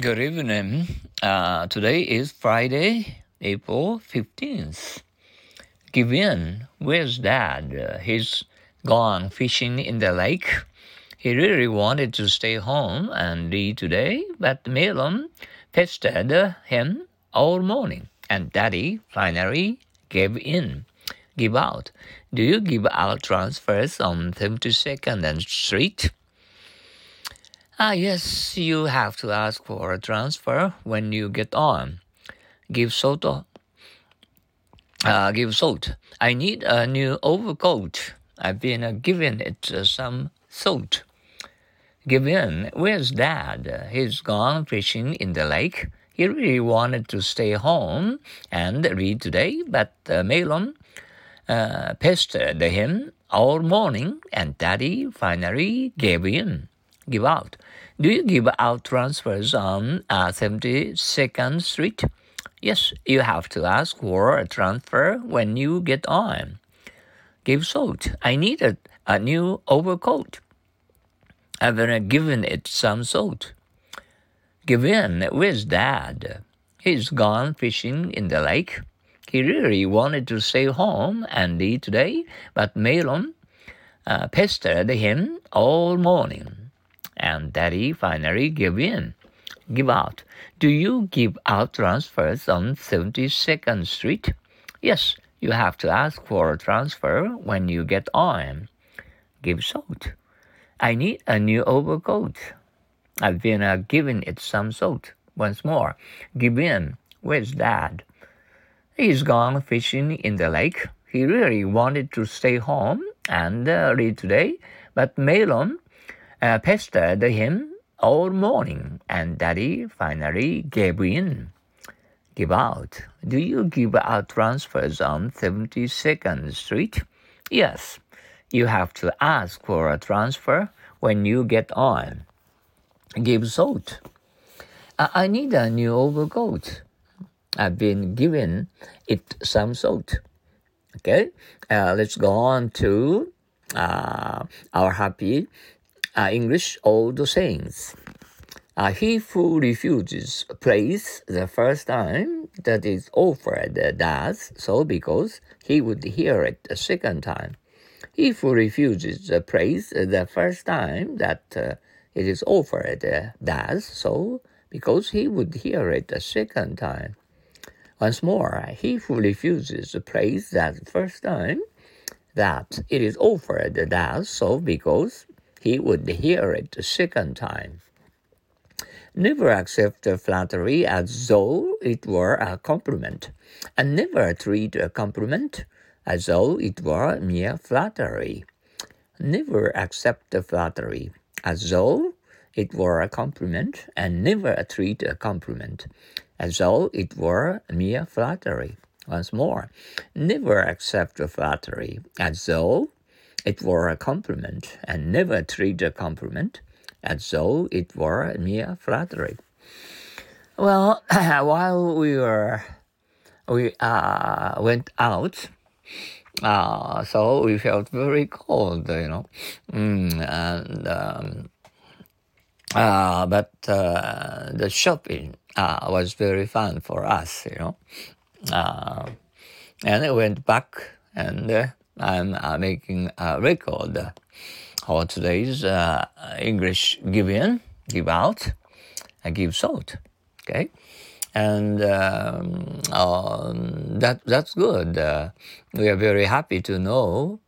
Good evening. Uh, today is Friday, April 15th. Give in. Where's Dad? He's gone fishing in the lake. He really wanted to stay home and read today, but Melon pestered him all morning, and Daddy finally gave in. Give out. Do you give out transfers on 72nd and Street? Ah, yes, you have to ask for a transfer when you get on. Give salt. Uh, give salt. I need a new overcoat. I've been uh, giving it uh, some thought. Give in. Where's Dad? He's gone fishing in the lake. He really wanted to stay home and read today, but uh, Melon uh, pestered him all morning, and Daddy finally gave in give out. Do you give out transfers on uh, 72nd Street? Yes, you have to ask for a transfer when you get on. Give salt. I need a, a new overcoat. I've been given it some salt. Give in. Where's Dad? He's gone fishing in the lake. He really wanted to stay home and eat today, but Melon uh, pestered him all morning and Daddy finally gave in. Give out. Do you give out transfers on 72nd Street? Yes, you have to ask for a transfer when you get on. Give salt. I need a new overcoat. I've been uh, giving it some salt. Once more, give in. Where's Dad? He's gone fishing in the lake. He really wanted to stay home and uh, read today, but Melon uh, pestered him all morning, and Daddy finally gave in. Give out. Do you give out transfers on 72nd Street? Yes. You have to ask for a transfer when you get on. Give salt. I need a new overcoat. I've been giving it some salt. Okay, uh, let's go on to uh, our happy uh, English old sayings. Uh, he who refuses praise the first time that is offered does so because he would hear it a second time. He who refuses praise the first time that uh, it is offered does so because he would hear it a second time. Once more, he who refuses praise that first time that it is offered does so because he would hear it a second time. Never accept a flattery as though it were a compliment, and never treat a compliment as though it were mere flattery. Never accept a flattery as though it were a compliment, and never treat a compliment as though it were mere flattery. Once more, never accept a flattery as though it were a compliment, and never treat a compliment as though it were mere flattery. Well, while we were we uh, went out, uh, so we felt very cold, you know, mm, and um, uh, but uh, the shopping uh, was very fun for us, you know, uh, and I went back and uh, I'm making a record for today's uh, English give in, give out, I give salt. Okay, and um, um, that that's good. Uh, we are very happy to know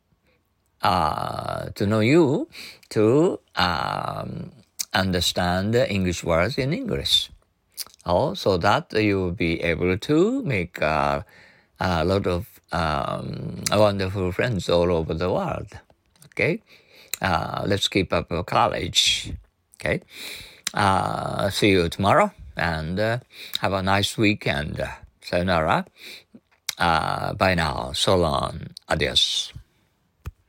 uh, to know you to um, understand the English words in English. Oh, so that you will be able to make uh, a lot of um, wonderful friends all over the world. Okay, uh, let's keep up our college. Okay, uh, see you tomorrow and uh, have a nice weekend. Sayonara. Uh, bye now. So long. Adios.